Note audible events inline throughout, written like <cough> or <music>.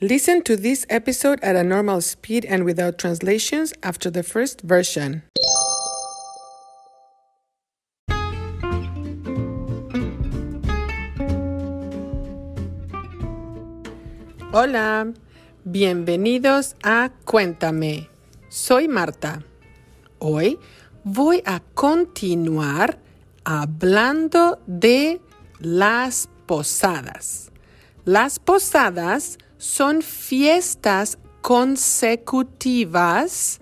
Listen to this episode at a normal speed and without translations after the first version. Hola, bienvenidos a Cuéntame. Soy Marta. Hoy voy a continuar hablando de las posadas. Las posadas son fiestas consecutivas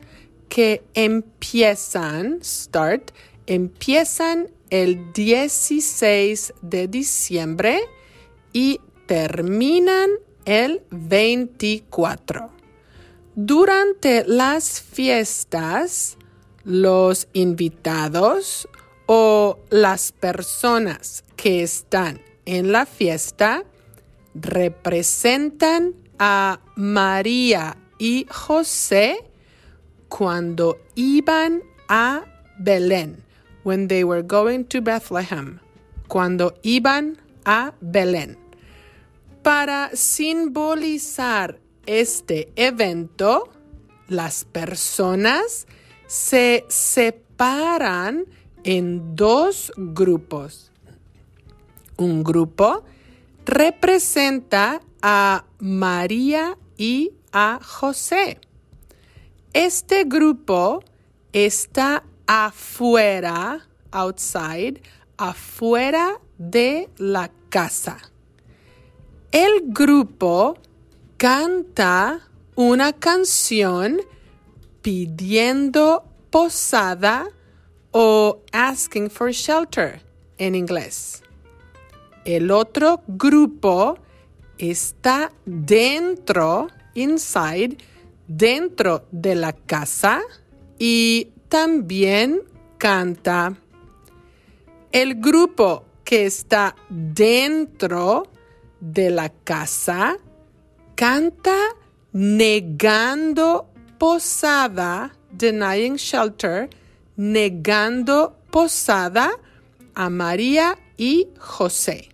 que empiezan, start, empiezan el 16 de diciembre y terminan el 24. Durante las fiestas, los invitados o las personas que están en la fiesta representan a María y José cuando iban a Belén, when they were going to Bethlehem, cuando iban a Belén. Para simbolizar este evento, las personas se separan en dos grupos. Un grupo representa a María y a José. Este grupo está afuera, outside, afuera de la casa. El grupo canta una canción pidiendo posada o asking for shelter en inglés. El otro grupo está dentro, inside, dentro de la casa y también canta. El grupo que está dentro de la casa canta negando posada, denying shelter, negando posada a María y José.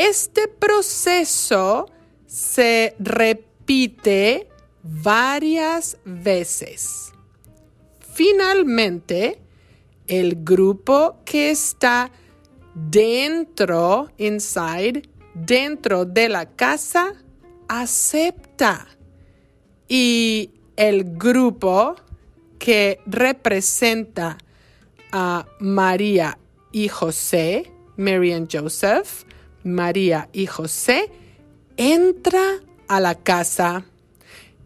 Este proceso se repite varias veces. Finalmente, el grupo que está dentro, inside, dentro de la casa, acepta. Y el grupo que representa a María y José, Mary and Joseph, María y José, entra a la casa.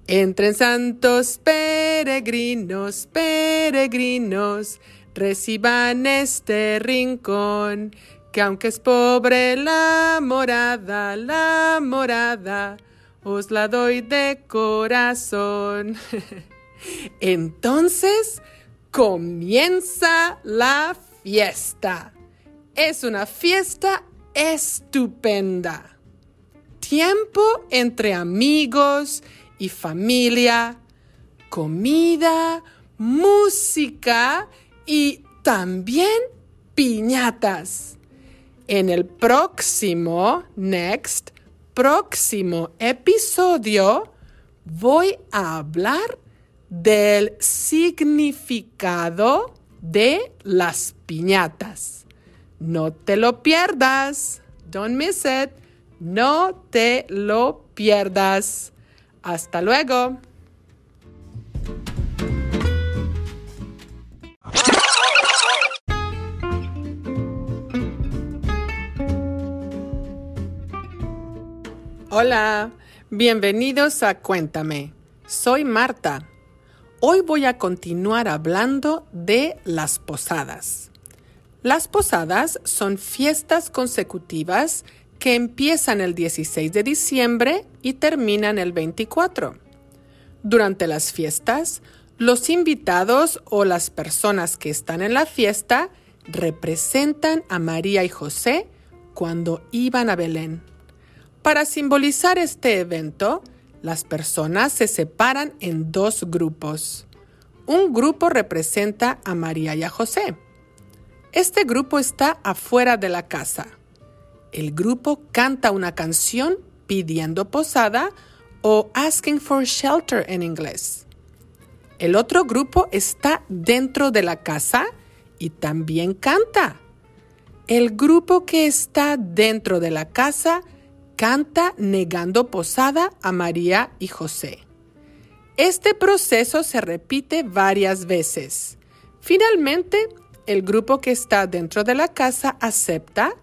Entren santos peregrinos, peregrinos, reciban este rincón, que aunque es pobre la morada, la morada, os la doy de corazón. <laughs> Entonces comienza la fiesta. Es una fiesta estupenda. Tiempo entre amigos y familia, comida, música y también piñatas. En el próximo, next, próximo episodio, voy a hablar del significado de las piñatas. No te lo pierdas. Don't miss it. No te lo pierdas. Hasta luego. Hola, bienvenidos a Cuéntame. Soy Marta. Hoy voy a continuar hablando de las posadas. Las posadas son fiestas consecutivas que empiezan el 16 de diciembre y terminan el 24. Durante las fiestas, los invitados o las personas que están en la fiesta representan a María y José cuando iban a Belén. Para simbolizar este evento, las personas se separan en dos grupos. Un grupo representa a María y a José este grupo está afuera de la casa. El grupo canta una canción pidiendo posada o asking for shelter en inglés. El otro grupo está dentro de la casa y también canta. El grupo que está dentro de la casa canta negando posada a María y José. Este proceso se repite varias veces. Finalmente, el grupo que está dentro de la casa acepta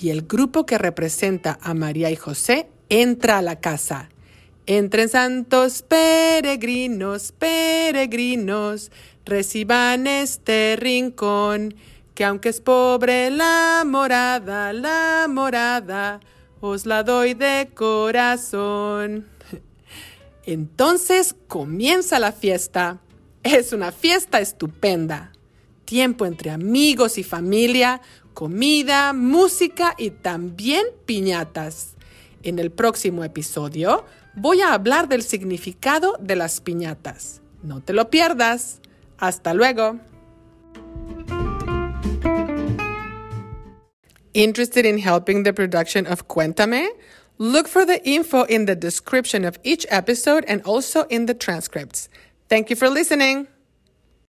y el grupo que representa a María y José entra a la casa. Entren santos peregrinos, peregrinos, reciban este rincón, que aunque es pobre la morada, la morada, os la doy de corazón. Entonces comienza la fiesta. Es una fiesta estupenda. Tiempo entre amigos y familia, comida, música y también piñatas. En el próximo episodio voy a hablar del significado de las piñatas. No te lo pierdas. Hasta luego. Interested in helping the production of Cuéntame? Look for the info in the description of each episode and also in the transcripts. Thank you for listening.